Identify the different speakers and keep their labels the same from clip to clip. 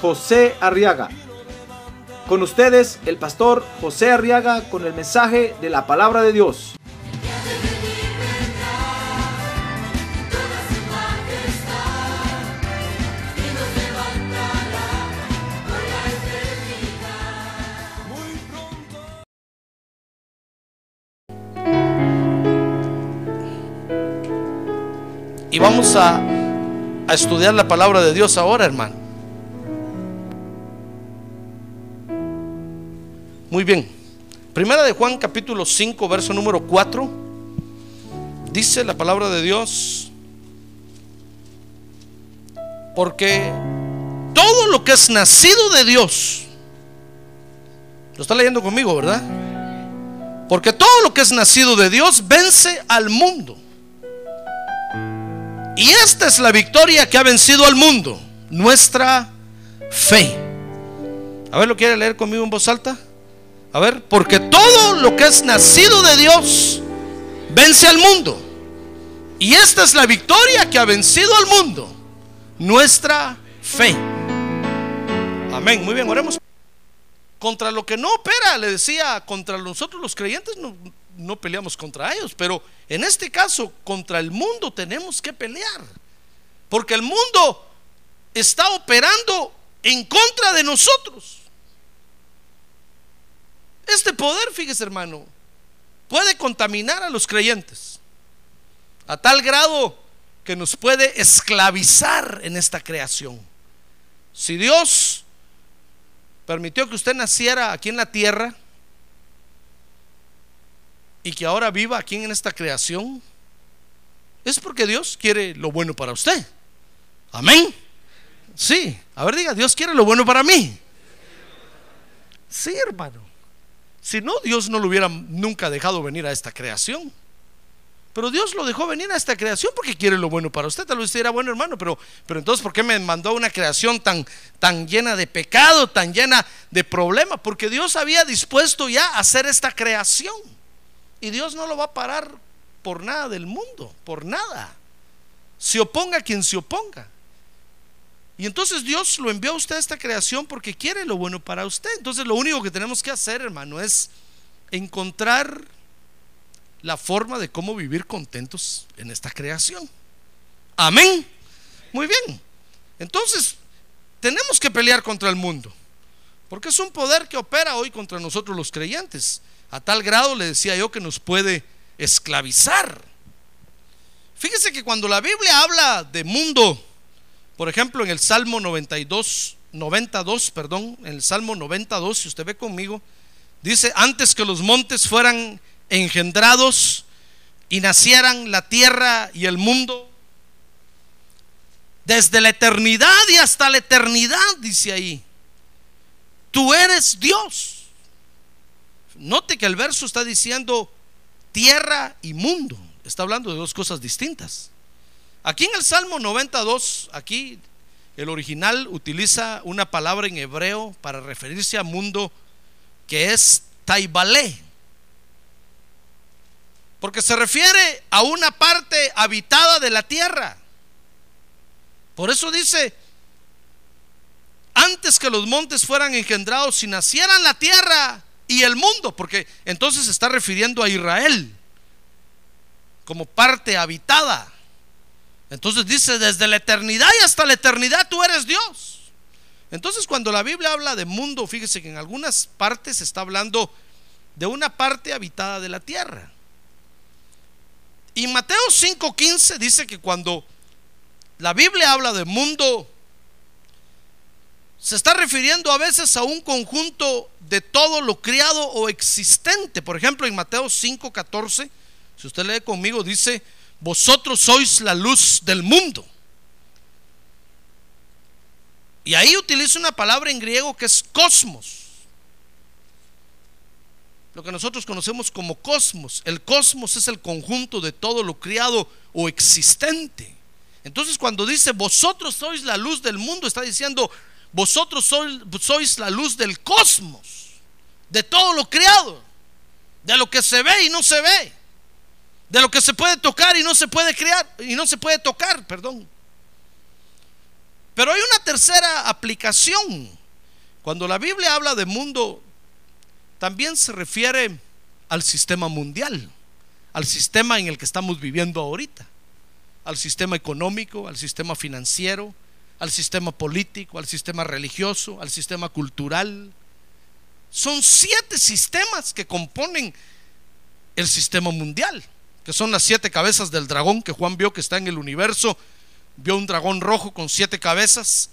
Speaker 1: José Arriaga. Con ustedes, el pastor José Arriaga con el mensaje de la palabra de Dios.
Speaker 2: Y vamos a, a estudiar la palabra de Dios ahora, hermano. Muy bien. Primera de Juan capítulo 5, verso número 4. Dice la palabra de Dios. Porque todo lo que es nacido de Dios, lo está leyendo conmigo, ¿verdad? Porque todo lo que es nacido de Dios vence al mundo. Y esta es la victoria que ha vencido al mundo, nuestra fe. A ver, ¿lo quiere leer conmigo en voz alta? A ver, porque todo lo que es nacido de Dios vence al mundo. Y esta es la victoria que ha vencido al mundo, nuestra fe. Amén. Muy bien, oremos. Contra lo que no opera, le decía, contra nosotros los creyentes no, no peleamos contra ellos, pero en este caso contra el mundo tenemos que pelear. Porque el mundo está operando en contra de nosotros. Este poder, fíjese hermano, puede contaminar a los creyentes a tal grado que nos puede esclavizar en esta creación. Si Dios permitió que usted naciera aquí en la tierra y que ahora viva aquí en esta creación, es porque Dios quiere lo bueno para usted. Amén. Sí, a ver diga, Dios quiere lo bueno para mí. Sí, hermano. Si no, Dios no lo hubiera nunca dejado venir a esta creación. Pero Dios lo dejó venir a esta creación porque quiere lo bueno para usted. Tal vez usted dirá, bueno hermano, pero, pero entonces ¿por qué me mandó a una creación tan, tan llena de pecado, tan llena de problemas? Porque Dios había dispuesto ya a hacer esta creación. Y Dios no lo va a parar por nada del mundo, por nada. Se oponga quien se oponga. Y entonces Dios lo envió a usted a esta creación porque quiere lo bueno para usted. Entonces lo único que tenemos que hacer, hermano, es encontrar la forma de cómo vivir contentos en esta creación. Amén. Muy bien. Entonces, tenemos que pelear contra el mundo. Porque es un poder que opera hoy contra nosotros los creyentes. A tal grado le decía yo que nos puede esclavizar. Fíjese que cuando la Biblia habla de mundo, por ejemplo, en el Salmo 92, 92, perdón, en el Salmo 92, si usted ve conmigo, dice, antes que los montes fueran engendrados y nacieran la tierra y el mundo, desde la eternidad y hasta la eternidad, dice ahí, tú eres Dios. Note que el verso está diciendo tierra y mundo. Está hablando de dos cosas distintas. Aquí en el Salmo 92, aquí el original utiliza una palabra en hebreo para referirse a mundo que es taibalé. Porque se refiere a una parte habitada de la tierra. Por eso dice, antes que los montes fueran engendrados y nacieran la tierra y el mundo, porque entonces se está refiriendo a Israel como parte habitada. Entonces dice, desde la eternidad y hasta la eternidad tú eres Dios. Entonces cuando la Biblia habla de mundo, fíjese que en algunas partes está hablando de una parte habitada de la tierra. Y Mateo 5:15 dice que cuando la Biblia habla de mundo, se está refiriendo a veces a un conjunto de todo lo criado o existente. Por ejemplo, en Mateo 5:14, si usted lee conmigo, dice, vosotros sois la luz del mundo. Y ahí utiliza una palabra en griego que es cosmos. Lo que nosotros conocemos como cosmos. El cosmos es el conjunto de todo lo criado o existente. Entonces cuando dice vosotros sois la luz del mundo, está diciendo vosotros sois, la luz del cosmos, de todo lo criado, de lo que se ve y no se ve, de lo que se puede tocar y no se puede crear y no se puede tocar, perdón. Pero hay una tercera aplicación. Cuando la Biblia habla de mundo, también se refiere al sistema mundial, al sistema en el que estamos viviendo ahorita, al sistema económico, al sistema financiero, al sistema político, al sistema religioso, al sistema cultural. Son siete sistemas que componen el sistema mundial, que son las siete cabezas del dragón que Juan vio que está en el universo vio un dragón rojo con siete cabezas.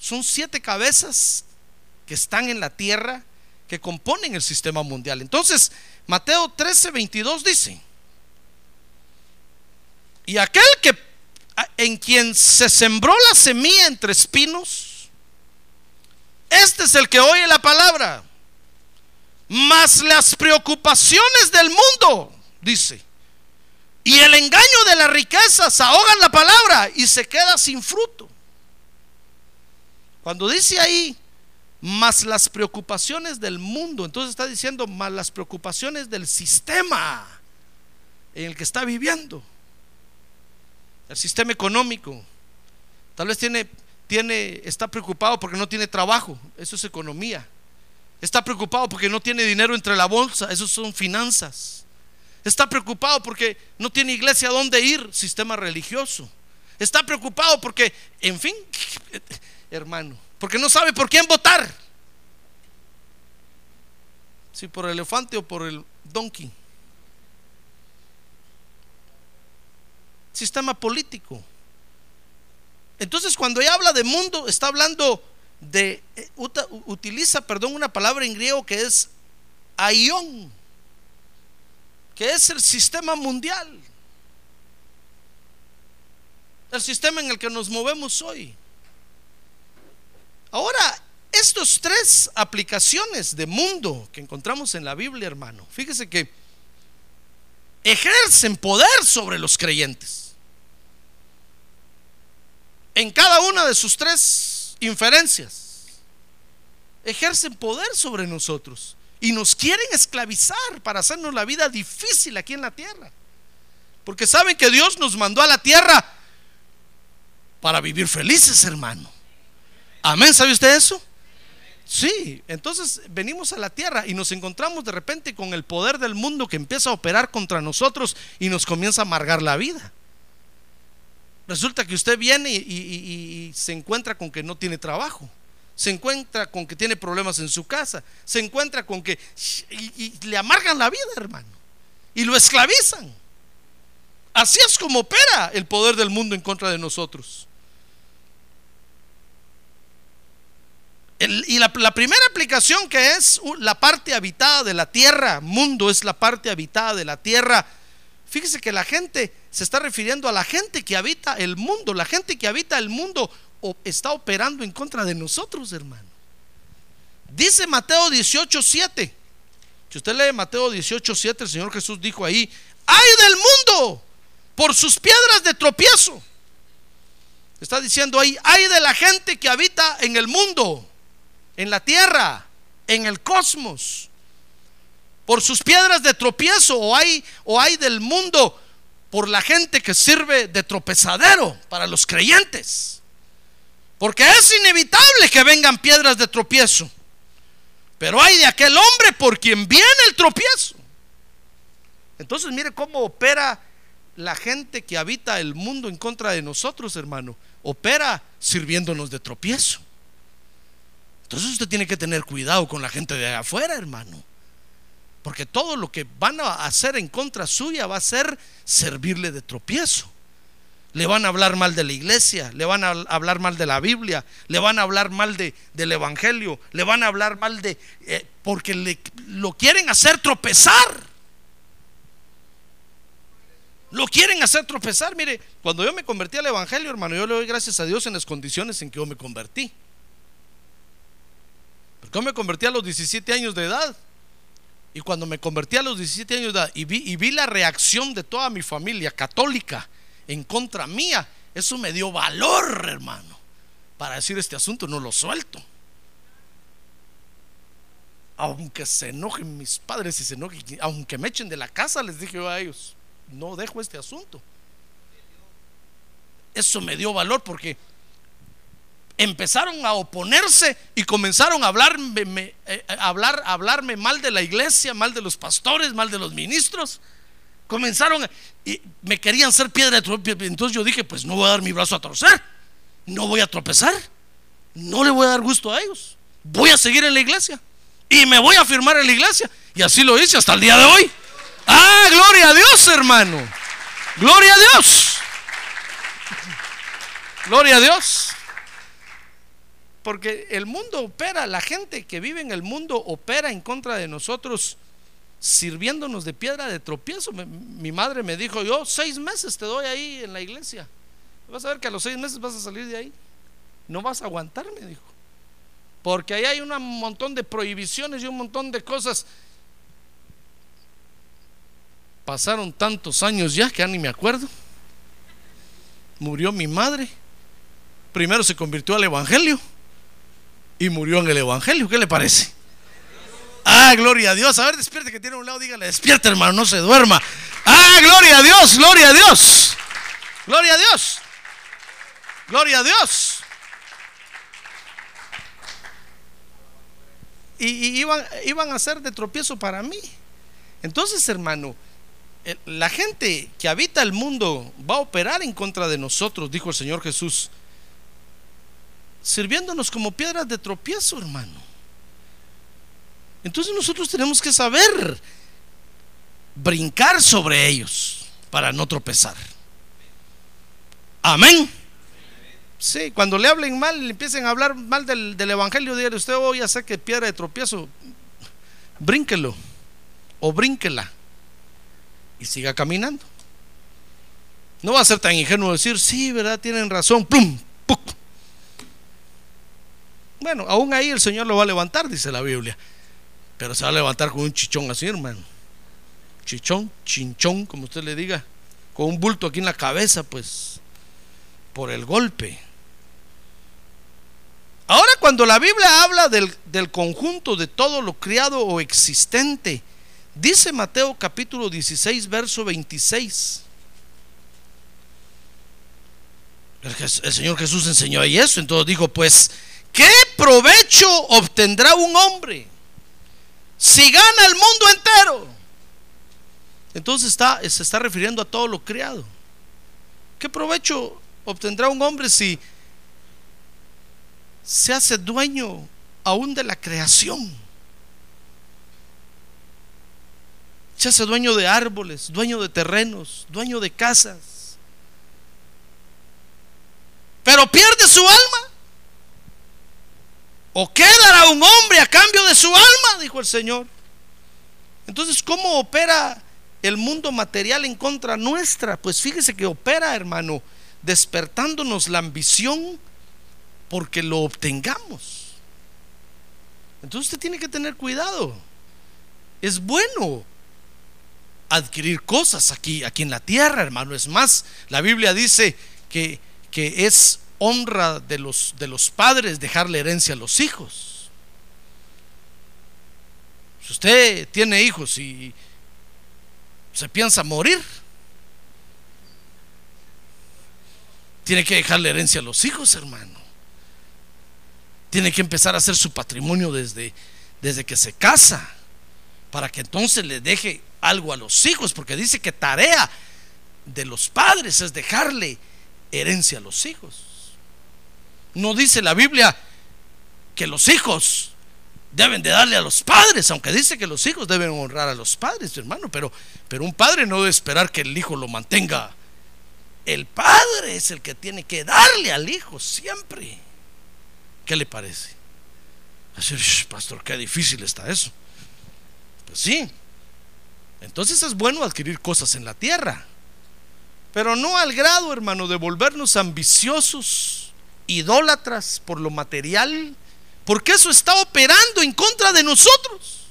Speaker 2: Son siete cabezas que están en la tierra que componen el sistema mundial. Entonces, Mateo 13, 22 dice, y aquel que en quien se sembró la semilla entre espinos, este es el que oye la palabra, mas las preocupaciones del mundo, dice, y el engaño de las riquezas ahogan la palabra y se queda sin fruto. Cuando dice ahí, más las preocupaciones del mundo, entonces está diciendo más las preocupaciones del sistema en el que está viviendo. El sistema económico. Tal vez tiene, tiene, está preocupado porque no tiene trabajo, eso es economía. Está preocupado porque no tiene dinero entre la bolsa, eso son finanzas. Está preocupado porque no tiene iglesia a dónde ir, sistema religioso. Está preocupado porque, en fin, hermano, porque no sabe por quién votar. Si por el elefante o por el donkey. Sistema político. Entonces, cuando ella habla de mundo, está hablando de, eh, utiliza, perdón, una palabra en griego que es aión que es el sistema mundial, el sistema en el que nos movemos hoy. Ahora, estos tres aplicaciones de mundo que encontramos en la Biblia, hermano, fíjese que ejercen poder sobre los creyentes. En cada una de sus tres inferencias, ejercen poder sobre nosotros. Y nos quieren esclavizar para hacernos la vida difícil aquí en la tierra. Porque saben que Dios nos mandó a la tierra para vivir felices, hermano. Amén, ¿sabe usted eso? Sí, entonces venimos a la tierra y nos encontramos de repente con el poder del mundo que empieza a operar contra nosotros y nos comienza a amargar la vida. Resulta que usted viene y, y se encuentra con que no tiene trabajo se encuentra con que tiene problemas en su casa, se encuentra con que y, le amargan la vida, hermano, y lo esclavizan. Así es como opera el poder del mundo en contra de nosotros. y la, la, primera aplicación que es la parte habitada de la tierra, mundo es la parte habitada de la tierra. Fíjese que la gente se está refiriendo a la gente que habita el mundo. La gente que habita el mundo está operando en contra de nosotros, hermano. Dice Mateo 18, 7. Si usted lee Mateo 18, 7, el Señor Jesús dijo ahí, ay del mundo por sus piedras de tropiezo. Está diciendo ahí, ay de la gente que habita en el mundo, en la tierra, en el cosmos, por sus piedras de tropiezo, o hay, o hay del mundo por la gente que sirve de tropezadero para los creyentes. Porque es inevitable que vengan piedras de tropiezo. Pero hay de aquel hombre por quien viene el tropiezo. Entonces mire cómo opera la gente que habita el mundo en contra de nosotros, hermano. Opera sirviéndonos de tropiezo. Entonces usted tiene que tener cuidado con la gente de afuera, hermano. Porque todo lo que van a hacer en contra suya va a ser servirle de tropiezo le van a hablar mal de la iglesia, le van a hablar mal de la Biblia, le van a hablar mal de, del Evangelio, le van a hablar mal de... Eh, porque le, lo quieren hacer tropezar. Lo quieren hacer tropezar. Mire, cuando yo me convertí al Evangelio, hermano, yo le doy gracias a Dios en las condiciones en que yo me convertí. Porque yo me convertí a los 17 años de edad. Y cuando me convertí a los 17 años de edad y vi, y vi la reacción de toda mi familia católica en contra mía, eso me dio valor, hermano, para decir este asunto, no lo suelto. Aunque se enojen mis padres y se enojen, aunque me echen de la casa, les dije yo a ellos, no dejo este asunto. Eso me dio valor porque empezaron a oponerse y comenzaron a hablarme, eh, hablar, hablarme mal de la iglesia, mal de los pastores, mal de los ministros. Comenzaron y me querían ser piedra de. Entonces yo dije, pues no voy a dar mi brazo a torcer, no voy a tropezar, no le voy a dar gusto a ellos. Voy a seguir en la iglesia y me voy a firmar en la iglesia. Y así lo hice hasta el día de hoy. Ah, gloria a Dios, hermano. Gloria a Dios. Gloria a Dios. Porque el mundo opera, la gente que vive en el mundo opera en contra de nosotros, sirviéndonos de piedra de tropiezo. Mi madre me dijo, yo seis meses te doy ahí en la iglesia. Vas a ver que a los seis meses vas a salir de ahí. No vas a aguantar, me dijo. Porque ahí hay un montón de prohibiciones y un montón de cosas. Pasaron tantos años ya que ya ni me acuerdo. Murió mi madre. Primero se convirtió al Evangelio y murió en el Evangelio. ¿Qué le parece? Ah, gloria a Dios. A ver, despierte que tiene un lado, dígale, despierte hermano, no se duerma. Ah, gloria a Dios, gloria a Dios. Gloria a Dios. Gloria a Dios. Y, iban, iban a ser de tropiezo para mí. Entonces, hermano, la gente que habita el mundo va a operar en contra de nosotros, dijo el Señor Jesús sirviéndonos como piedras de tropiezo, hermano. Entonces nosotros tenemos que saber brincar sobre ellos para no tropezar. Amén. Sí, cuando le hablen mal, le empiecen a hablar mal del, Evangelio, dígale usted, oh, ya sé que piedra de tropiezo, brínquelo o brínquela y siga caminando. No va a ser tan ingenuo decir, sí, ¿verdad? Tienen razón, bueno, aún ahí el Señor lo va a levantar, dice la Biblia. Pero se va a levantar con un chichón así, hermano. Chichón, chinchón, como usted le diga. Con un bulto aquí en la cabeza, pues, por el golpe. Ahora cuando la Biblia habla del, del conjunto de todo lo criado o existente, dice Mateo capítulo 16, verso 26. El, Señor Jesús enseñó ahí eso, entonces dijo, pues ¿Qué provecho obtendrá un hombre si gana el mundo entero? Entonces está, se está refiriendo a todo lo creado. ¿Qué provecho obtendrá un hombre si se hace dueño aún de la creación? Se hace dueño de árboles, dueño de terrenos, dueño de casas. Pero pierde su alma. ¿O qué dará un hombre a cambio de su alma? Dijo el Señor. Entonces, ¿cómo opera el mundo material en contra nuestra? Pues fíjese que opera, hermano, despertándonos la ambición porque lo obtengamos. Entonces usted tiene que tener cuidado. Es bueno adquirir cosas aquí, aquí en la tierra, hermano. Es más, la Biblia dice que, que es honra de los, de los padres dejarle herencia a los hijos. Si usted tiene hijos y se piensa morir, tiene que dejarle herencia a los hijos, hermano. Tiene que empezar a hacer su patrimonio desde, desde que se casa, para que entonces le deje algo a los hijos, porque dice que tarea de los padres es dejarle herencia a los hijos. No dice la Biblia que los hijos deben de darle a los padres, aunque dice que los hijos deben honrar a los padres, hermano, pero, pero un padre no debe esperar que el hijo lo mantenga. El padre es el que tiene que darle al hijo siempre. ¿Qué le parece? Así, pastor, qué difícil está eso. Pues sí. Entonces es bueno adquirir cosas en la tierra. Pero no al grado, hermano, de volvernos ambiciosos, idólatras por lo material, porque eso está operando en contra de nosotros.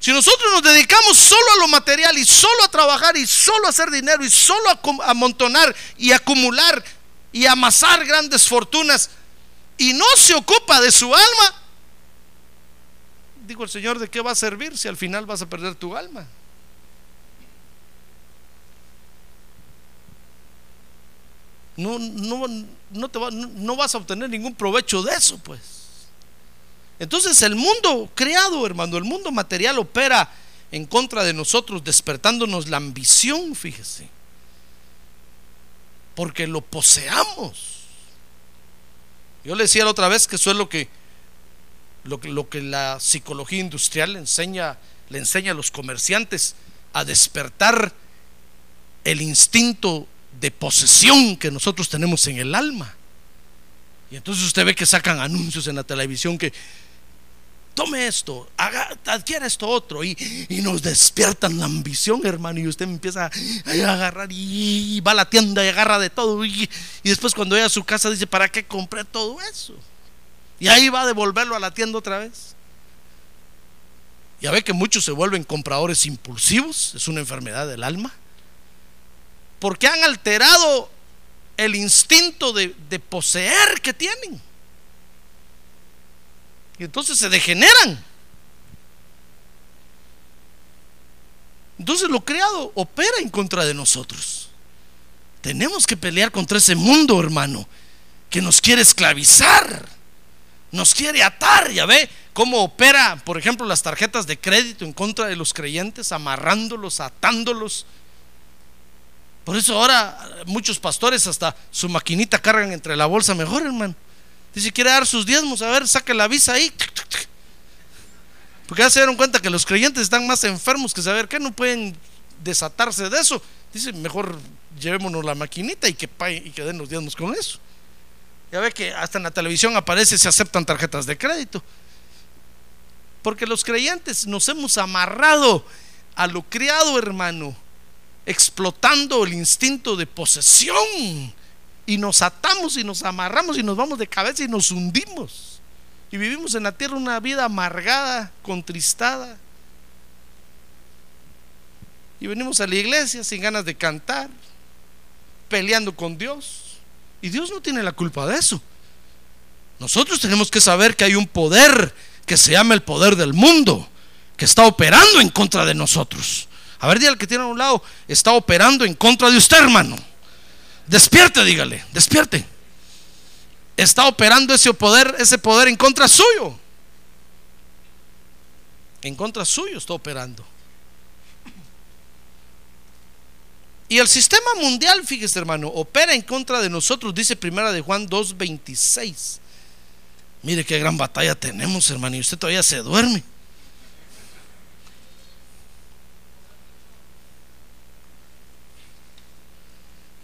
Speaker 2: Si nosotros nos dedicamos solo a lo material y solo a trabajar y solo a hacer dinero y solo a amontonar y acumular y amasar grandes fortunas y no se ocupa de su alma, digo el Señor, ¿de qué va a servir si al final vas a perder tu alma? No, no, no, te no vas a obtener ningún provecho de eso, pues. Entonces el mundo creado, hermano, el mundo material opera en contra de nosotros, despertándonos la ambición, fíjese. Porque lo poseamos. Yo le decía la otra vez que eso es lo que lo, que la psicología industrial le enseña, le enseña a los comerciantes a despertar el instinto de posesión que nosotros tenemos en el alma. Y entonces usted ve que sacan anuncios en la televisión que tome esto, haga, adquiera esto otro, y, nos despiertan la ambición, hermano, y usted empieza a, agarrar y va a la tienda y agarra de todo, y, y después cuando llega a su casa dice, ¿para qué compré todo eso? Y ahí va a devolverlo a la tienda otra vez. Ya ve que muchos se vuelven compradores impulsivos, es una enfermedad del alma, porque han alterado el instinto de, de poseer que tienen. Y entonces se degeneran. Entonces lo creado opera en contra de nosotros. Tenemos que pelear contra ese mundo, hermano, que nos quiere esclavizar nos quiere atar, ya ve cómo opera, por ejemplo, las tarjetas de crédito en contra de los creyentes, amarrándolos, atándolos. Por eso ahora muchos pastores hasta su maquinita cargan entre la bolsa mejor, hermano. Dice, quiere dar sus diezmos, a ver, saque la visa ahí. Porque ya se dieron cuenta que los creyentes están más enfermos que saber que no pueden desatarse de eso. Dice, mejor llevémonos la maquinita y que, y que den los diezmos con eso. Ya ve que hasta en la televisión aparece se aceptan tarjetas de crédito. Porque los creyentes nos hemos amarrado a lo criado, hermano, explotando el instinto de posesión. Y nos atamos y nos amarramos y nos vamos de cabeza y nos hundimos. Y vivimos en la tierra una vida amargada, contristada. Y venimos a la iglesia sin ganas de cantar, peleando con Dios y Dios no tiene la culpa de eso. Nosotros tenemos que saber que hay un poder que se llama el poder del mundo, que está operando en contra de nosotros. A ver, dígale que tiene a un lado, está operando en contra de usted, hermano. Despierte, dígale, despierte. Está operando ese poder, ese poder en contra suyo. En contra suyo está operando. Y el sistema mundial, fíjese hermano, opera en contra de nosotros, dice primera de Juan 2.26. Mire qué gran batalla tenemos, hermano, y usted todavía se duerme.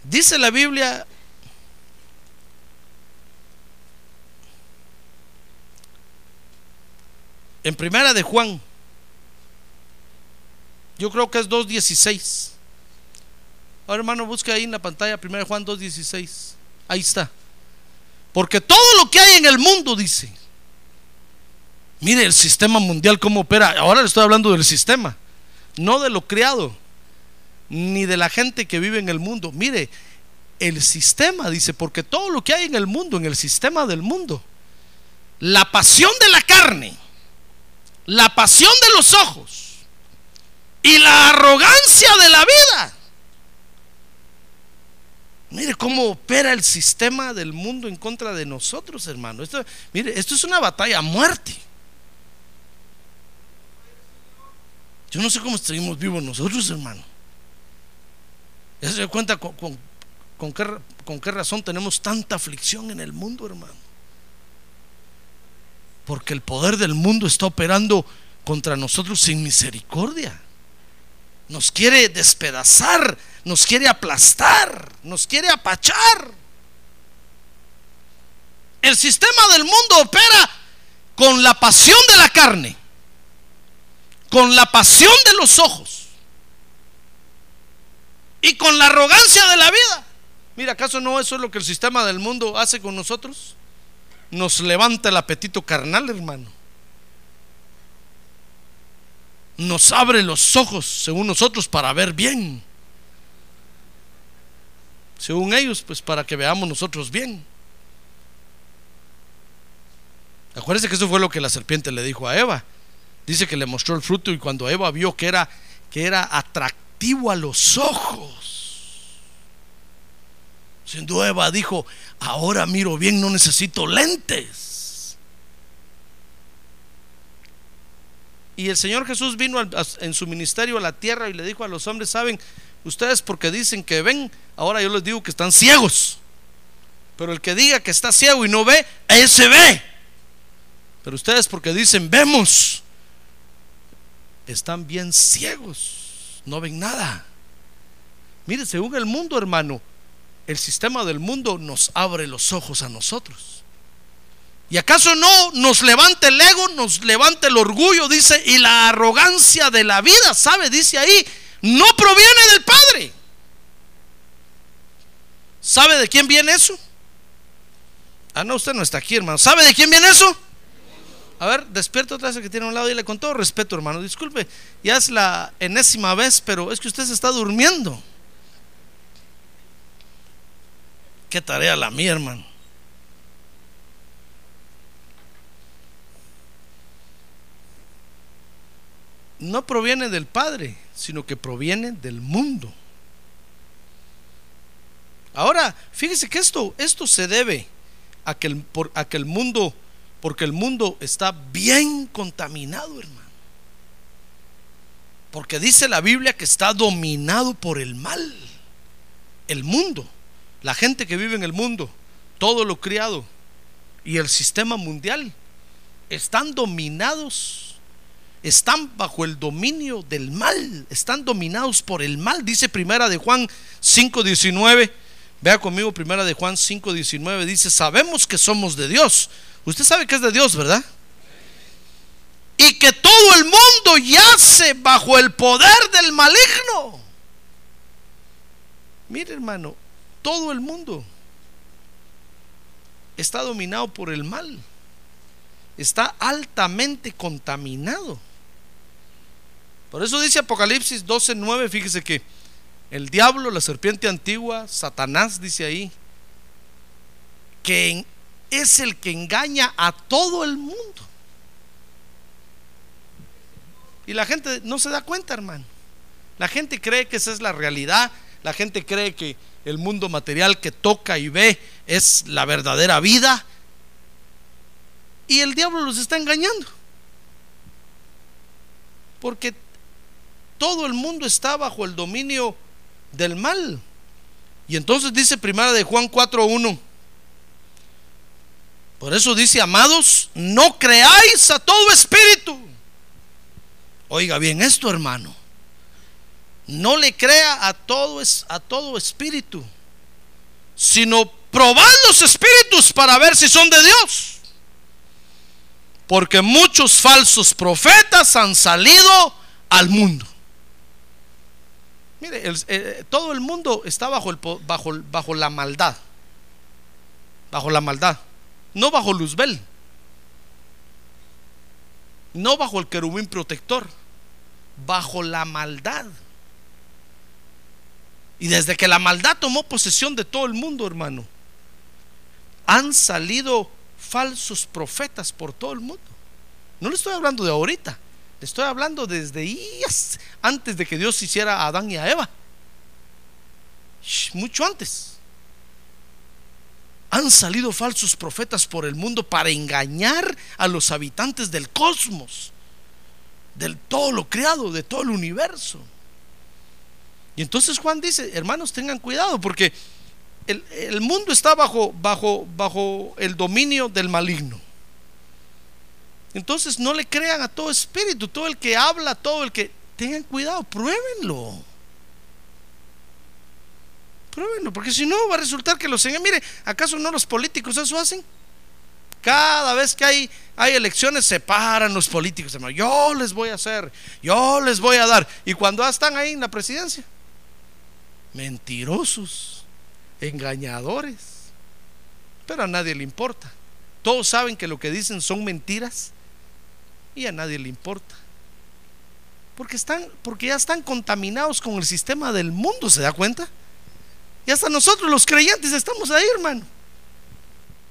Speaker 2: Dice la Biblia, en primera de Juan, yo creo que es 2.16. Ahora, hermano, busque ahí en la pantalla 1 Juan 2.16. Ahí está. Porque todo lo que hay en el mundo, dice. Mire el sistema mundial cómo opera. Ahora le estoy hablando del sistema, no de lo creado, ni de la gente que vive en el mundo. Mire, el sistema, dice, porque todo lo que hay en el mundo, en el sistema del mundo, la pasión de la carne, la pasión de los ojos y la arrogancia de la vida Mire cómo opera el sistema del mundo en contra de nosotros, hermano. Esto, mire, esto es una batalla a muerte. Yo no sé cómo estuvimos vivos nosotros, hermano. Ya se cuenta con, con, qué, con qué razón tenemos tanta aflicción en el mundo, hermano. Porque el poder del mundo está operando contra nosotros sin misericordia. Nos quiere despedazar nos quiere aplastar, nos quiere apachar. El sistema del mundo opera con la pasión de la carne, con la pasión de los ojos y con la arrogancia de la vida. Mira, ¿acaso no eso es lo que el sistema del mundo hace con nosotros? Nos levanta el apetito carnal, hermano. Nos abre los ojos, según nosotros, para ver bien. Según ellos, pues para que veamos nosotros bien. Acuérdense que eso fue lo que la serpiente le dijo a Eva. Dice que le mostró el fruto y cuando Eva vio que era, que era a los ojos. Siendo Eva dijo, ahora miro bien, no necesito lentes. Y el Señor Jesús vino en su ministerio a la tierra y le dijo a los hombres, saben, ustedes porque dicen que ven, ahora yo les digo que están ciegos. Pero el que diga que está ciego y no ve, ese ve. Pero ustedes porque dicen vemos, están bien ciegos, no ven nada. Mire, según el mundo, hermano, el sistema del mundo nos abre los ojos a nosotros. ¿Y acaso no nos levanta el ego, nos levanta el orgullo, dice, y la arrogancia de la vida, ¿sabe? Dice ahí, no proviene del Padre. ¿Sabe de quién viene eso? Ah, no, usted no está aquí, hermano. ¿Sabe de quién viene eso? A ver, despierta otra vez que tiene a un lado y le con todo respeto, hermano. Disculpe, ya es la enésima vez, pero es que usted se está durmiendo. Qué tarea la mía, hermano. No proviene del Padre, sino que proviene del mundo. Ahora, fíjese que esto, esto se debe a que el, a que el mundo porque el mundo está bien contaminado, hermano. Porque dice la Biblia que está dominado por el mal. El mundo, la gente que vive en el mundo, todo lo criado y el sistema mundial están dominados, están bajo el dominio del mal, están dominados por el mal. Dice primera de Juan 5:19. Vea conmigo primera de Juan 5:19 dice, "Sabemos que somos de Dios, Usted sabe que es de Dios, ¿verdad? Y que todo el mundo yace bajo el poder del maligno. Mire hermano, todo el mundo está dominado por el mal. Está altamente contaminado. Por eso dice Apocalipsis 12:9, fíjese que el diablo, la serpiente antigua, Satanás dice ahí, que en es el que engaña a todo el mundo. Y la gente no se da cuenta, hermano. La gente cree que esa es la realidad. La gente cree que el mundo material que toca y ve es la verdadera vida. Y el diablo los está engañando. Porque todo el mundo está bajo el dominio del mal. Y entonces dice primera de Juan 4:1 por eso dice, amados, no creáis a todo espíritu. Oiga bien esto, hermano. No le crea a todo, a todo espíritu, sino probad los espíritus para ver si son de Dios. Porque muchos falsos profetas han salido al mundo. Mire, eh, todo el mundo está bajo, el, bajo, bajo la maldad. Bajo la maldad no bajo Luzbel, no bajo el querubín protector, bajo la maldad. Y desde que la maldad tomó posesión de todo el mundo, hermano, han salido falsos profetas por todo el mundo. No le estoy hablando de ahorita, le estoy hablando desde antes de que Dios hiciera a Adán y a Eva. Mucho antes han salido falsos profetas por el mundo para engañar a los habitantes del cosmos, del todo lo creado, de todo el universo. Y entonces Juan dice, hermanos, tengan cuidado porque el, mundo está bajo, bajo, bajo el dominio del maligno. Entonces no le crean a todo espíritu, todo el que habla, todo el que... Tengan cuidado, pruébenlo. Pruébenlo, porque si no va a resultar que los mire, ¿acaso no los políticos eso hacen? Cada vez que hay, hay elecciones se paran los políticos. Yo les voy a hacer, yo les voy a dar. Y cuando están ahí en la presidencia, mentirosos, engañadores. Pero a nadie le importa. Todos saben que lo que dicen son mentiras y a nadie le importa. Porque están porque ya están contaminados con el sistema del mundo, ¿se da cuenta? Y hasta nosotros los creyentes estamos ahí, hermano.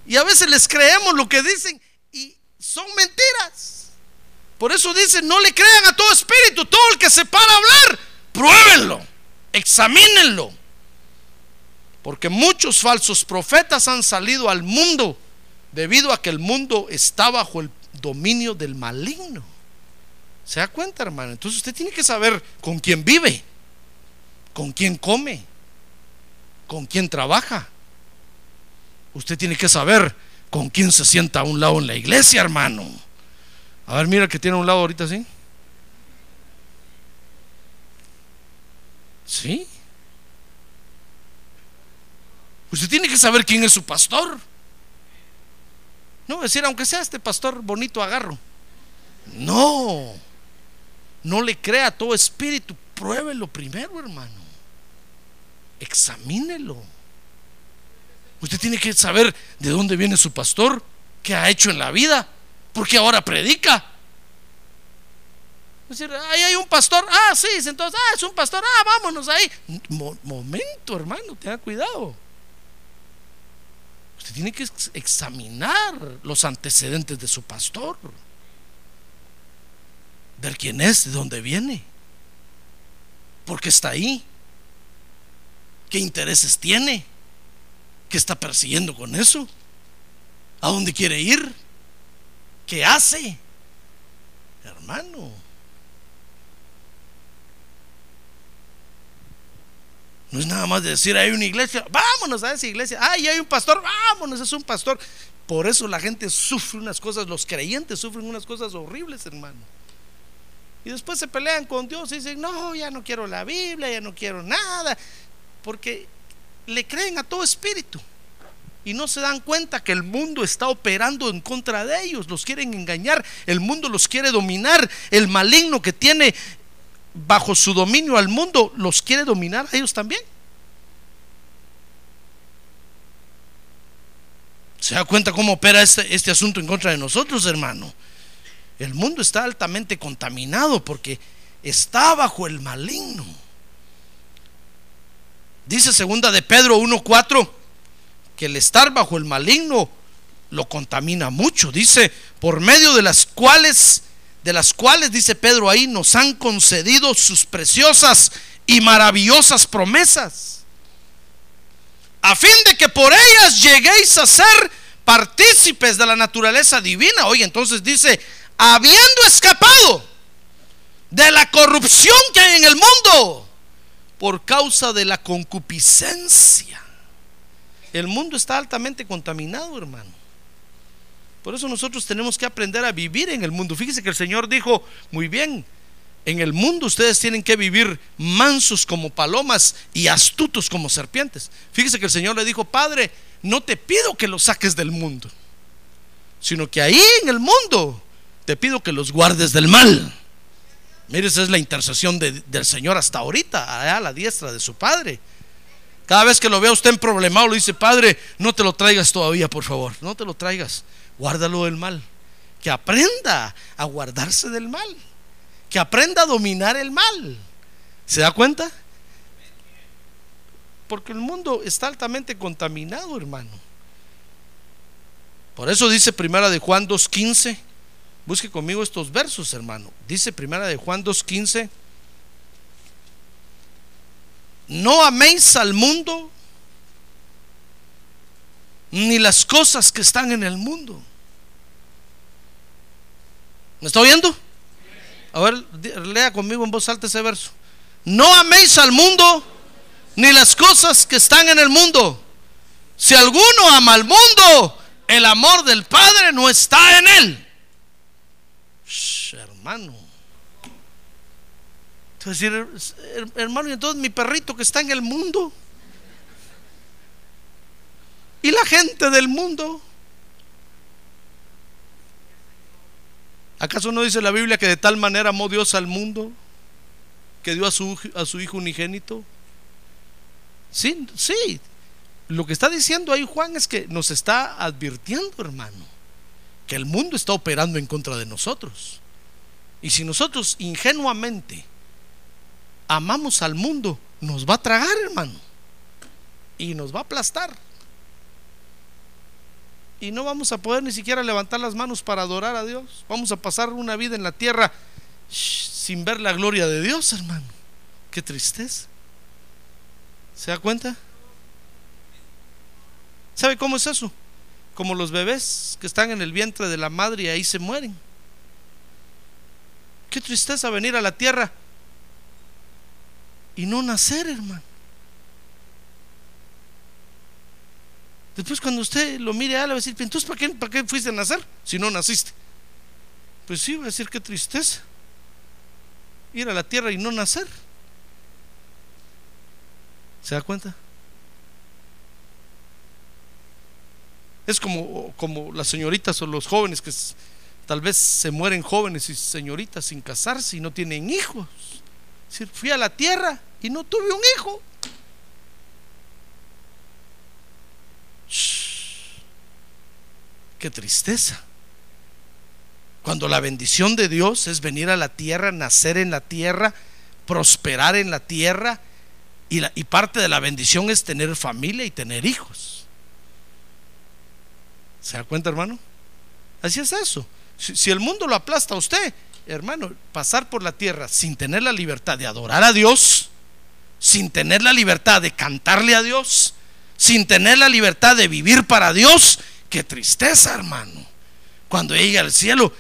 Speaker 2: Y a veces les creemos lo que dicen y son mentiras. Por eso dicen, no le crean a todo espíritu, todo el que se para a hablar, pruébenlo, examínenlo. Porque muchos falsos profetas han salido al mundo debido a que el mundo está bajo el dominio del maligno. ¿Se da cuenta, hermano? Entonces usted tiene que saber con quién vive, con quién come, con quién trabaja. Usted tiene que saber con quién se sienta a un lado en la iglesia, hermano. A ver, mira que tiene a un lado ahorita, ¿sí? ¿Sí? Usted tiene que saber quién es su pastor. No decir, aunque sea este pastor bonito, agarro. No. No le crea todo espíritu. Pruébelo primero, hermano. Examínelo. Usted tiene que saber de dónde viene su pastor, qué ha hecho en la vida, porque ahora predica. Decir, ahí hay un pastor, ah, sí, entonces, ah, es un pastor, ah, vámonos ahí. momento, hermano, tenga cuidado. Usted tiene que examinar los antecedentes de su pastor, ver quién es, de dónde viene, por qué está ahí, qué intereses tiene. ¿Qué está persiguiendo con eso? ¿A dónde quiere ir? ¿Qué hace? Hermano. No es nada más de decir, hay una iglesia, vámonos a esa iglesia. Ay, hay un pastor, vámonos, es un pastor. Por eso la gente sufre unas cosas, los creyentes sufren unas cosas horribles, hermano. Y después se pelean con Dios y dicen, no, ya no quiero la Biblia, ya no quiero nada. Porque le creen a todo espíritu y no se dan cuenta que el mundo está operando en contra de ellos, los quieren engañar, el mundo los quiere dominar, el maligno que tiene bajo su dominio al mundo los quiere dominar a ellos también. ¿Se da cuenta cómo opera este, este asunto en contra de nosotros, hermano? El mundo está altamente contaminado porque está bajo el maligno. Dice segunda de Pedro 1:4 que el estar bajo el maligno lo contamina mucho. Dice, por medio de las cuales de las cuales dice Pedro ahí nos han concedido sus preciosas y maravillosas promesas, a fin de que por ellas lleguéis a ser partícipes de la naturaleza divina. Oye, entonces dice, habiendo escapado de la corrupción que hay en el mundo, por causa de la concupiscencia. El mundo está altamente contaminado, hermano. Por eso nosotros tenemos que aprender a vivir en el mundo. Fíjese que el Señor dijo, muy bien, en el mundo ustedes tienen que vivir mansos como palomas y astutos como serpientes. Fíjese que el Señor le dijo, Padre, no te pido que los saques del mundo, sino que ahí en el mundo te pido que los guardes del mal. Mire, esa es la intercesión del Señor hasta ahorita, allá a la diestra de su Padre. Cada vez que lo vea usted en problemado, le dice, Padre, no te lo traigas todavía, por favor. No te lo traigas. Guárdalo del mal. Que aprenda a guardarse del mal. Que aprenda a dominar el mal. ¿Se da cuenta? Porque el mundo está altamente contaminado, hermano. Por eso dice Primera de Juan 2.15 Busque conmigo estos versos, hermano. Dice primera de Juan 2.15. No améis al mundo ni las cosas que están en el mundo. ¿Me está oyendo? A ver, lea conmigo en voz alta ese verso. No améis al mundo ni las cosas que están en el mundo. Si alguno ama al mundo, el amor del Padre no está en él hermano. Entonces, hermano, y entonces mi perrito que está en el mundo. Y la gente del mundo. ¿Acaso no dice la Biblia que de tal manera amó Dios al mundo que dio a su, a su Hijo unigénito? Sí, sí. Lo que está diciendo ahí Juan es que nos está advirtiendo, hermano, que el mundo está operando en contra de nosotros. Y si nosotros ingenuamente amamos al mundo, nos va a tragar, hermano. Y nos va a aplastar. Y no vamos a poder ni siquiera levantar las manos para adorar a Dios. Vamos a pasar una vida en la tierra sin ver la gloria de Dios, hermano. Qué tristeza. ¿Se da cuenta? ¿Sabe cómo es eso? Como los bebés que están en el vientre de la madre y ahí se mueren. Qué tristeza venir a la tierra y no nacer, hermano. Después cuando usted lo mire a él, va a decir, entonces ¿para qué, ¿para qué fuiste a nacer si no naciste? Pues sí, va a decir, qué tristeza. Ir a la tierra y no nacer. ¿Se da cuenta? Es como, como las señoritas o los jóvenes que tal vez se mueren jóvenes y señoritas sin casarse y no tienen hijos. Es decir, fui a la tierra y no tuve un hijo. Qué tristeza. Cuando la bendición de Dios es venir a la tierra, nacer en la tierra, prosperar en la tierra, y, la, y parte de la bendición es tener familia y tener hijos. ¿Se da cuenta, hermano? Así es eso. Si, el mundo lo aplasta a usted, hermano, pasar por la tierra sin tener la libertad de adorar a Dios, sin tener la libertad de cantarle a Dios, sin tener la libertad de vivir para Dios, qué tristeza, hermano. Cuando llegue al cielo,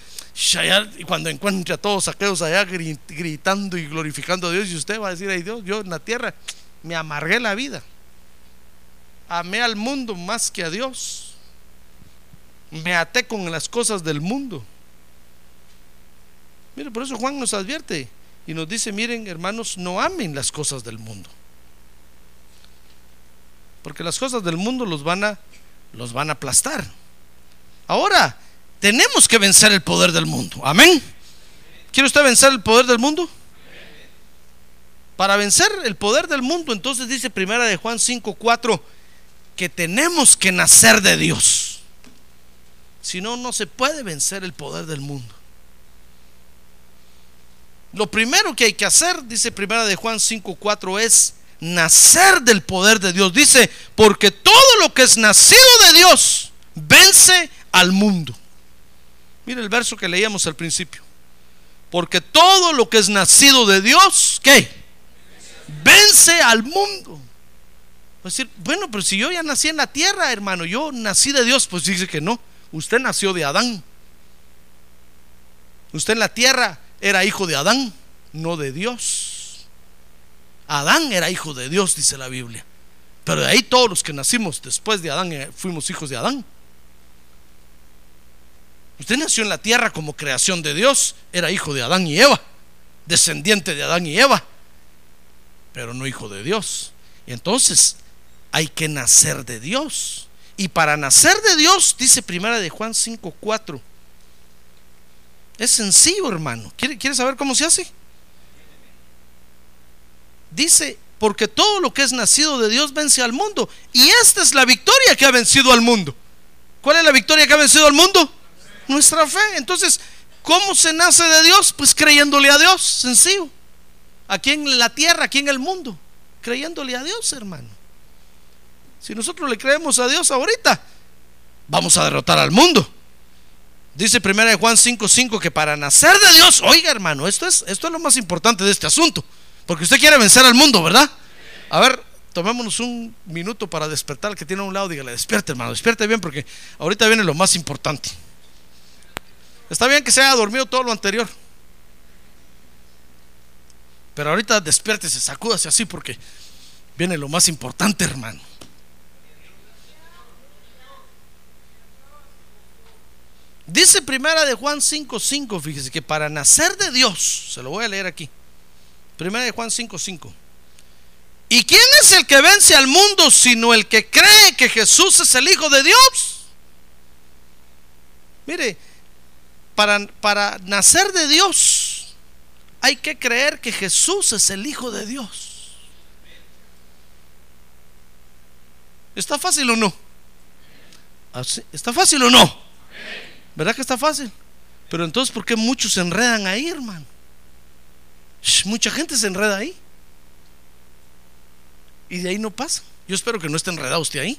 Speaker 2: y cuando encuentre a todos aquellos allá gritando y glorificando a Dios, y usted va a decir, ay Dios, yo en la tierra me amargué la vida. Amé al mundo más que a Dios. Me até con las cosas del mundo. Mire, por eso Juan nos advierte y nos dice, miren hermanos, no amen las cosas del mundo. Porque las cosas del mundo los van a los van a aplastar. Ahora, tenemos que vencer el poder del mundo. Amén. ¿Quiere usted vencer el poder del mundo? Para vencer el poder del mundo, entonces dice primera de Juan 5:4 que tenemos que nacer de Dios. Si no, no se puede vencer el poder del mundo. Lo primero que hay que hacer, dice primera de Juan 5:4 es nacer del poder de Dios. Dice, porque todo lo que es nacido de Dios vence al mundo. Mire el verso que leíamos al principio. Porque todo lo que es nacido de Dios, ¿qué? Vence al mundo. Es decir, bueno, pero si yo ya nací en la tierra, hermano, yo nací de Dios, pues dice que no. Usted nació de Adán. Usted en la tierra era hijo de Adán, no de Dios. Adán era hijo de Dios, dice la Biblia. Pero de ahí todos los que nacimos después de Adán eh, fuimos hijos de Adán. Usted nació en la tierra como creación de Dios, era hijo de Adán y Eva, descendiente de Adán y Eva, pero no hijo de Dios. Y entonces hay que nacer de Dios. Y para nacer de Dios, dice primera de Juan 5:4. Es sencillo, hermano. ¿Quiere, ¿Quiere saber cómo se hace? Dice, porque todo lo que es nacido de Dios vence al mundo. Y esta es la victoria que ha vencido al mundo. ¿Cuál es la victoria que ha vencido al mundo? nuestra fe. Entonces, ¿cómo se nace de Dios? Pues creyéndole a Dios, sencillo. Aquí en la tierra, aquí en el mundo, creyéndole a Dios, hermano. Si nosotros le creemos a Dios ahorita, vamos a derrotar al mundo. Dice 1 Juan 5:5 que para nacer de Dios, oiga hermano, esto es, esto es lo más importante de este asunto. Porque usted quiere vencer al mundo, ¿verdad? A ver, tomémonos un minuto para despertar al que tiene a un lado. Dígale, despierte hermano, despierte bien porque ahorita viene lo más importante. Está bien que se haya dormido todo lo anterior. Pero ahorita despiértese, sacúdase así porque viene lo más importante, hermano. Dice primera de Juan 5:5, fíjese que para nacer de Dios, se lo voy a leer aquí. Primera de Juan 5:5. ¿Y quién es el que vence al mundo sino el que cree que Jesús es el Hijo de Dios? Mire, para, para nacer de Dios hay que creer que Jesús es el Hijo de Dios. ¿Está fácil o no? Así- ¿Está fácil o no? ¿Verdad que está fácil? Pero entonces, ¿por qué muchos se enredan ahí, hermano? Mucha gente se enreda ahí. Y de ahí no pasa. Yo espero que no esté enredado usted ahí.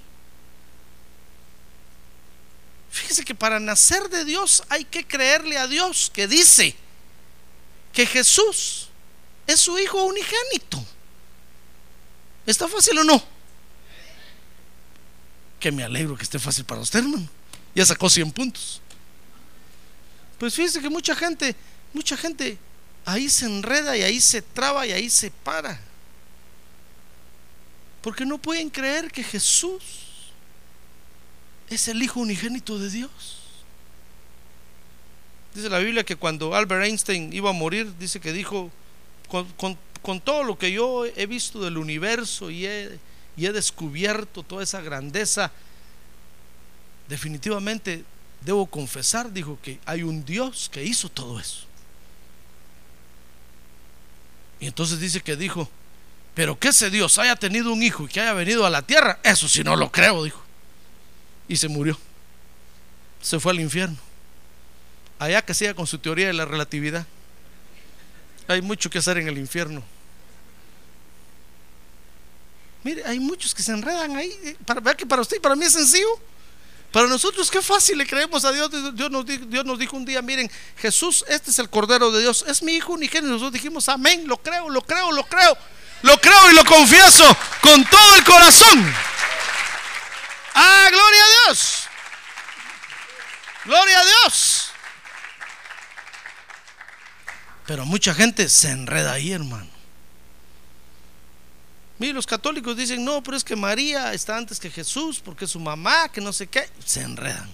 Speaker 2: Fíjese que para nacer de Dios hay que creerle a Dios que dice que Jesús es su Hijo unigénito. ¿Está fácil o no? Que me alegro que esté fácil para usted, hermano. Ya sacó 100 puntos. Pues fíjese que mucha gente, mucha gente ahí se enreda y ahí se traba y ahí se para. Porque no pueden creer que Jesús es el Hijo unigénito de Dios. Dice la Biblia que cuando Albert Einstein iba a morir, dice que dijo, con, todo lo que yo he visto del universo y he descubierto toda esa grandeza, definitivamente debo confesar, dijo que hay un Dios que hizo todo eso. Y entonces dice que dijo, pero que ese Dios haya tenido un hijo y que haya venido a la tierra, eso sí no lo creo, dijo. Y se murió. Se fue al infierno. Allá que siga con su teoría de la relatividad. Hay mucho que hacer en el infierno. Mire, hay muchos que se enredan ahí. eh, Para, que para usted y para mí es sencillo. Para nosotros qué fácil le creemos a Dios. Dios nos, dijo, un día, miren, Jesús, este es el Cordero de Dios, es mi Hijo unigénito. Nosotros dijimos, amén, lo creo, lo creo, lo creo. Lo creo y lo confieso con todo el corazón. Ah, gloria a Dios. Gloria a Dios. Pero mucha gente se enreda ahí, hermano. Mire, los católicos dicen, no, pero es que María está antes que Jesús, porque es su mamá, que no sé qué. Se enredan.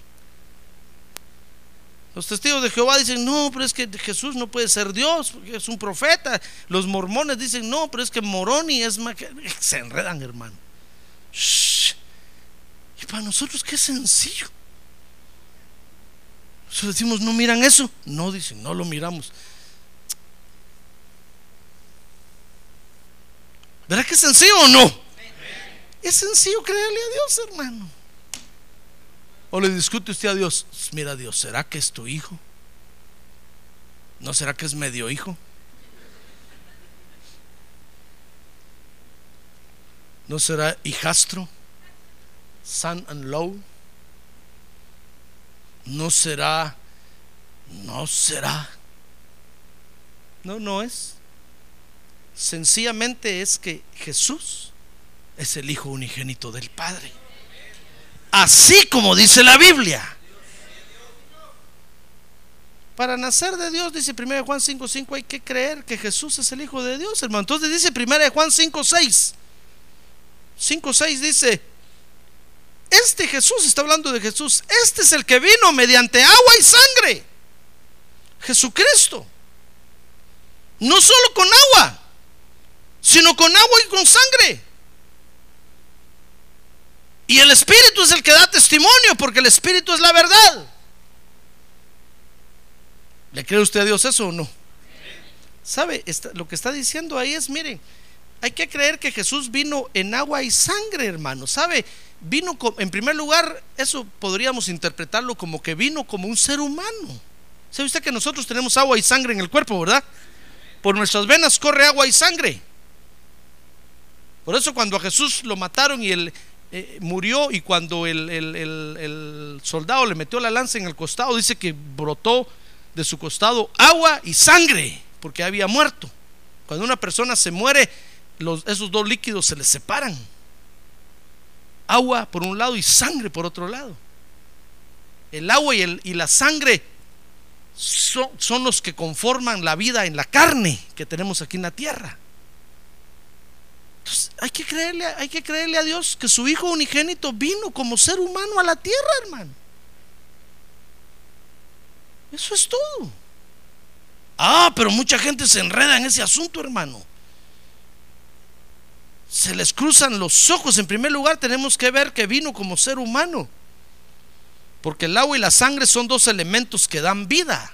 Speaker 2: Los testigos de Jehová dicen, no, pero es que Jesús no puede ser Dios, porque es un profeta. Los mormones dicen, no, pero es que Moroni es que... Se enredan, hermano. Shh. Y para nosotros qué sencillo. Nosotros decimos, no miran eso. No, dicen, no lo miramos. ¿Verdad que es sencillo o no? Es sencillo creerle a Dios, hermano. O le discute usted a Dios, mira Dios, ¿será que es tu hijo? ¿No será que es medio hijo? ¿No será hijastro? Son and low. ¿No será? ¿No será? No, no es. Sencillamente es que Jesús es el Hijo unigénito del Padre. Así como dice la Biblia. Para nacer de Dios, dice 1 Juan 5, 5, hay que creer que Jesús es el Hijo de Dios, hermano. Entonces dice 1 Juan 5, 6. 5, 6 dice, este Jesús, está hablando de Jesús, este es el que vino mediante agua y sangre. Jesucristo. No solo con agua, sino con agua y con sangre. Y el Espíritu es el que da testimonio, porque el Espíritu es la verdad. ¿Le cree usted a Dios eso o no? ¿Sabe? Está- lo que está diciendo ahí es, miren, hay que creer que Jesús vino en agua y sangre, hermano. ¿Sabe? Vino, co- en primer lugar, eso podríamos interpretarlo como que vino como un ser humano. ¿Sabe usted que nosotros tenemos agua y sangre en el cuerpo, verdad? Por nuestras venas corre agua y sangre. Por eso cuando a Jesús lo mataron y él eh, murió y cuando el, el- el- soldado le metió la lanza en el costado, dice que brotó de su costado agua y sangre, porque había muerto. Cuando una persona se muere, esos dos líquidos se les separan. Agua por un lado y sangre por otro lado. El agua y, y la sangre son, son los que conforman la vida en la carne que tenemos aquí en la tierra. Entonces, hay que creerle, hay que creerle a Dios que su Hijo unigénito vino como ser humano a la tierra, hermano. Eso es todo. Ah, pero mucha gente se enreda en ese asunto, hermano. Se les cruzan los ojos. En primer lugar, tenemos que ver que vino como ser humano. Porque el agua y la sangre son dos elementos que dan vida.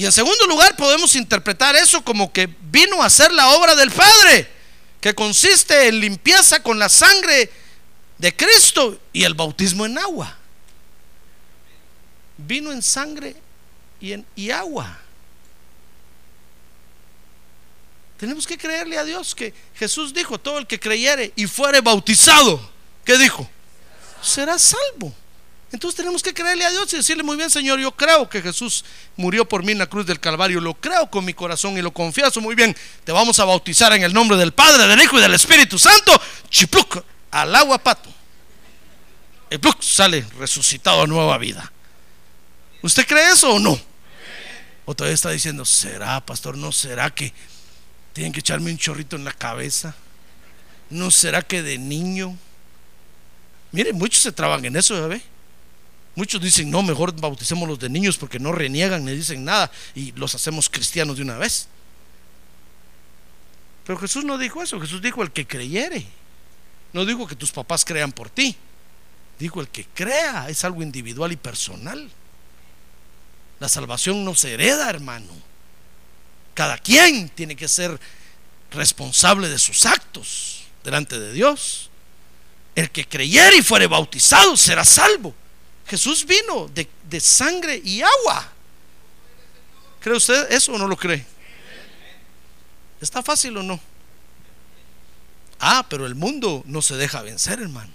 Speaker 2: Y en segundo lugar, podemos interpretar eso como que vino a hacer la obra del Padre. que consiste en limpieza con la sangre de Cristo y el bautismo en agua. Vino en sangre y, en, y agua. Tenemos que creerle a Dios que Jesús dijo, todo el que creyere y fuere bautizado, ¿qué dijo? Será salvo. Entonces tenemos que creerle a Dios y decirle muy bien, Señor, yo creo que Jesús murió por mí en la cruz del Calvario, lo creo con mi corazón y lo confieso muy bien. Te vamos a bautizar en el nombre del Padre, del Hijo y del Espíritu Santo. Chipluc, al agua pato. El pluc sale resucitado a nueva vida. ¿Usted cree eso o no? O todavía está diciendo, ¿será, pastor? ¿No será que tienen que echarme un chorrito en la cabeza? ¿No será que de niño? Mire, muchos se traban en eso, ¿ve? Muchos dicen, no, mejor bauticemos los de niños porque no reniegan ni dicen nada y los hacemos cristianos de una vez. Pero Jesús no dijo eso, Jesús dijo el que creyere. No dijo que tus papás crean por ti. Dijo el que crea, es algo individual y personal. La salvación no se hereda, hermano. Cada quien tiene que ser responsable de sus actos delante de Dios. El que creyere y fuere bautizado será salvo. Jesús vino de, de sangre y agua. ¿Cree usted eso o no lo cree? ¿Está fácil o no? Ah, pero el mundo no se deja vencer, hermano.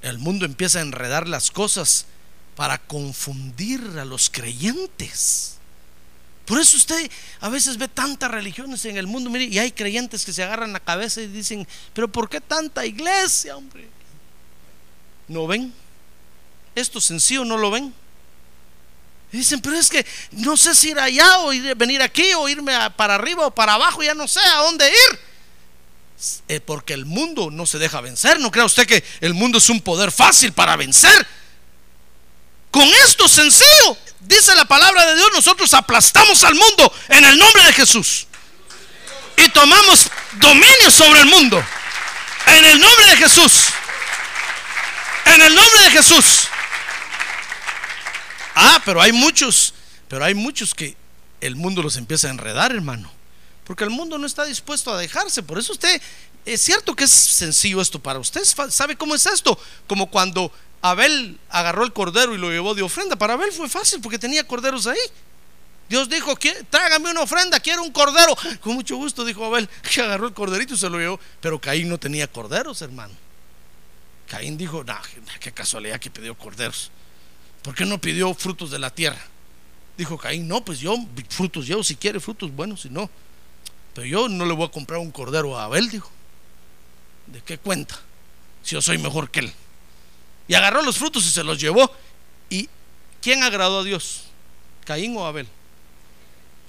Speaker 2: El mundo empieza a enredar las cosas para confundir a los creyentes. Por eso usted a veces ve tantas religiones en el mundo, mire, y hay creyentes que se agarran la cabeza y dicen, pero ¿por qué tanta iglesia, hombre? ¿No ven? Esto sencillo no lo ven. Y dicen, pero es que no sé si ir allá o ir, venir aquí o irme para arriba o para abajo, ya no sé a dónde ir. Eh, porque el mundo no se deja vencer. ¿No crea usted que el mundo es un poder fácil para vencer? Con esto sencillo, dice la palabra de Dios, nosotros aplastamos al mundo en el nombre de Jesús. Y tomamos dominio sobre el mundo. En el nombre de Jesús. En el nombre de Jesús. Ah, pero hay muchos, pero hay muchos que el mundo los empieza a enredar, hermano. Porque el mundo no está dispuesto a dejarse. Por eso usted, es cierto que es sencillo esto para usted. ¿Sabe cómo es esto? Como cuando Abel agarró el cordero y lo llevó de ofrenda. Para Abel fue fácil porque tenía corderos ahí. Dios dijo, "Qui- trágame una ofrenda, quiero un cordero. Con mucho gusto, dijo Abel, que agarró el corderito y se lo llevó. Pero Caín no tenía corderos, hermano. Caín dijo, nah, qué casualidad que pidió corderos. ¿Por qué no pidió frutos de la tierra? Dijo Caín, no, pues yo frutos llevo, si quiere frutos buenos, si no. Pero yo no le voy a comprar un cordero a Abel, dijo. ¿De qué cuenta? Si yo soy mejor que él. Y agarró los frutos y se los llevó. ¿Y quién agradó a Dios? ¿Caín o Abel?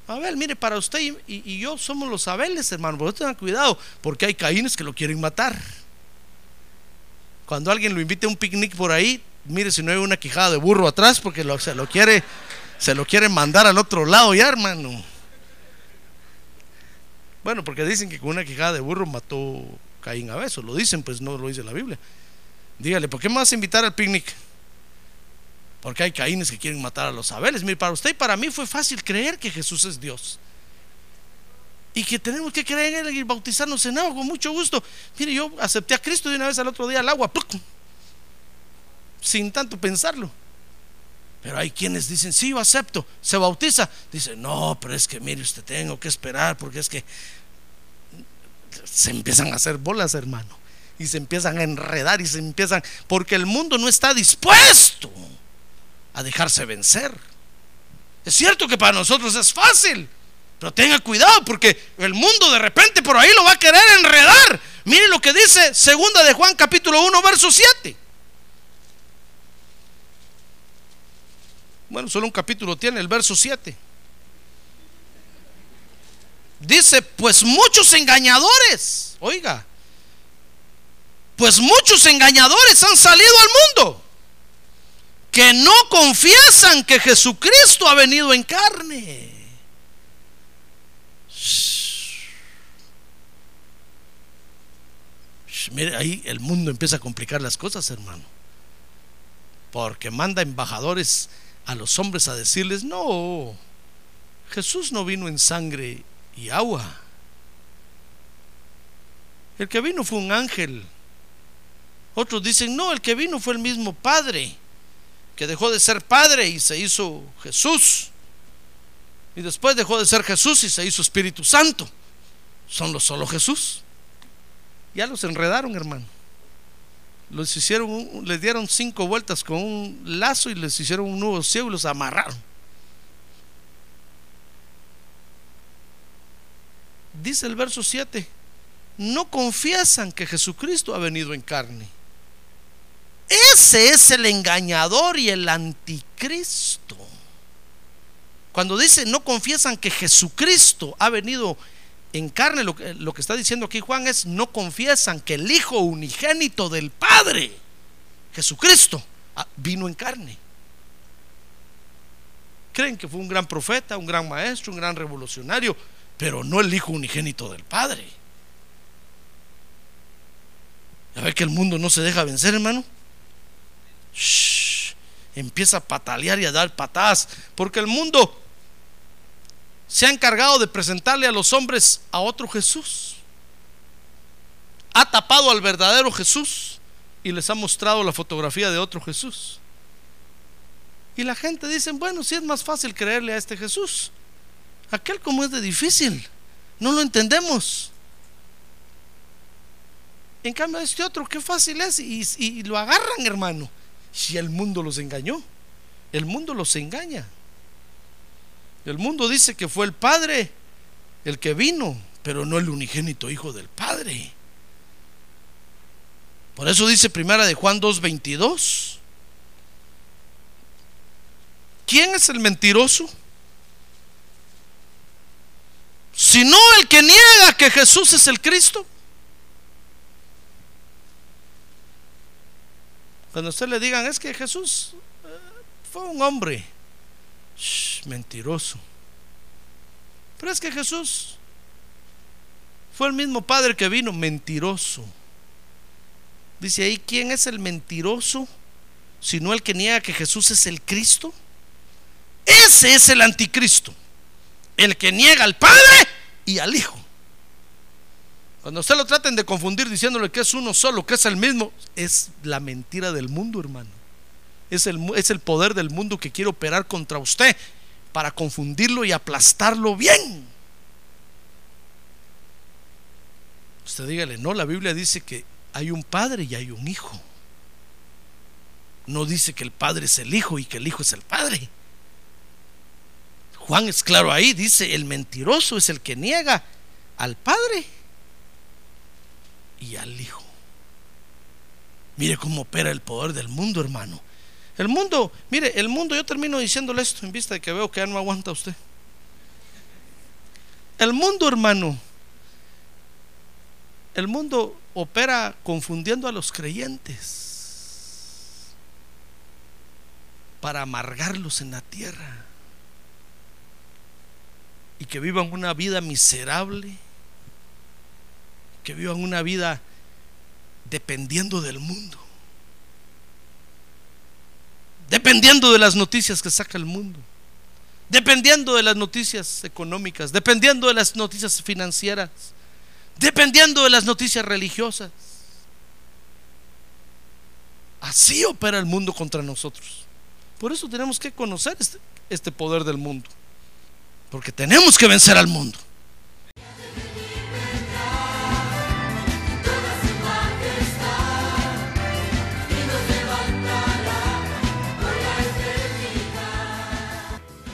Speaker 2: Abel, mire, para usted y, y- yo somos los Abeles, hermano. Por eso tengan cuidado, porque hay Caínes que lo quieren matar. Cuando alguien lo invite a un picnic por ahí, mire si no hay una quijada de burro atrás, porque lo- se lo quiere, se lo mandar al otro lado ya, hermano. Bueno, porque dicen que con una quijada de burro mató Caín a besos. Lo dicen, pues no lo dice la Biblia. Dígale, ¿por qué me vas a invitar al picnic? Porque hay caínes que quieren matar a los abeles. Mire, para usted y para mí fue fácil creer que Jesús es Dios. Y que tenemos que creer en Él y bautizarnos en agua con mucho gusto. Mire, yo acepté a Cristo de una vez al otro día al agua. Sin tanto pensarlo. Pero hay quienes dicen, sí, yo acepto, se bautiza. Dice, no, pero es que mire, usted tengo que esperar porque es que se empiezan a hacer bolas, hermano. Y se empiezan a enredar y se empiezan, porque el mundo no está dispuesto a dejarse vencer. Es cierto que para nosotros es fácil, pero tenga cuidado porque el mundo de repente por ahí lo va a querer enredar. Mire lo que dice segunda de Juan capítulo 1 verso 7. Bueno, solo un capítulo tiene el verso 7. Dice, pues muchos engañadores, oiga, pues muchos engañadores han salido al mundo que no confiesan que Jesucristo ha venido en carne. Mire, ahí el mundo empieza a complicar las cosas, hermano. Porque manda embajadores a los hombres a decirles, no, Jesús no vino en sangre y agua. El que vino fue un ángel. Otros dicen, no, el que vino fue el mismo Padre, que dejó de ser Padre y se hizo Jesús. Y después dejó de ser Jesús y se hizo Espíritu Santo. Son los solo Jesús. Ya los enredaron, hermano. Los hicieron, les dieron cinco vueltas con un lazo y les hicieron un nuevo ciego y los amarraron. Dice el verso 7, no confiesan que Jesucristo ha venido en carne. Ese es el engañador y el anticristo. Cuando dice no confiesan que Jesucristo ha venido en carne, lo que, está diciendo aquí Juan es no confiesan que el Hijo unigénito del Padre, Jesucristo, ah, vino en carne. Creen que fue un gran profeta, un gran maestro, un gran revolucionario, pero no el Hijo unigénito del Padre. A ver que el mundo no se deja vencer, hermano. empieza a patalear y a dar patadas, porque el mundo se ha encargado de presentarle a los hombres a otro Jesús. Ha tapado al verdadero Jesús y les ha mostrado la fotografía de otro Jesús. Y la gente dice, bueno, si es más fácil creerle a este Jesús. Aquel como es de difícil, no lo entendemos. En cambio, este otro, qué fácil es, y, y lo agarran, hermano. Si el mundo los engañó, el mundo los engaña. El mundo dice que fue el Padre el que vino, pero no el unigénito Hijo del Padre. Por eso dice primera de Juan 2:22. ¿Quién es el mentiroso? Sino el que niega que Jesús es el Cristo. Cuando usted le digan, es que Jesús eh, fue un hombre, mentiroso. Pero es que Jesús fue el mismo Padre que vino, mentiroso. Dice ahí, ¿quién es el mentiroso? Sino el que niega que Jesús es el Cristo. Ese es el anticristo. El que niega al Padre y al Hijo. Cuando usted lo traten de confundir diciéndole que es uno solo, que es el mismo, es la mentira del mundo, hermano. Es el, es el poder del mundo que quiere operar contra usted para confundirlo y aplastarlo bien. Usted dígale, no, la Biblia dice que hay un padre y hay un hijo. No dice que el padre es el hijo y que el hijo es el padre. Juan es claro ahí, dice, el mentiroso es el que niega al padre y al hijo. Mire cómo opera el poder del mundo, hermano. El mundo, mire, el mundo, yo termino diciéndole esto en vista de que veo que ya no aguanta usted. El mundo, hermano, el mundo opera confundiendo a los creyentes para amargarlos en la tierra y que vivan una vida miserable, que vivan una vida dependiendo del mundo dependiendo de las noticias que saca el mundo, dependiendo de las noticias económicas, dependiendo de las noticias financieras, dependiendo de las noticias religiosas. Así opera el mundo contra nosotros. Por eso tenemos que conocer este, este poder del mundo, porque tenemos que vencer al mundo.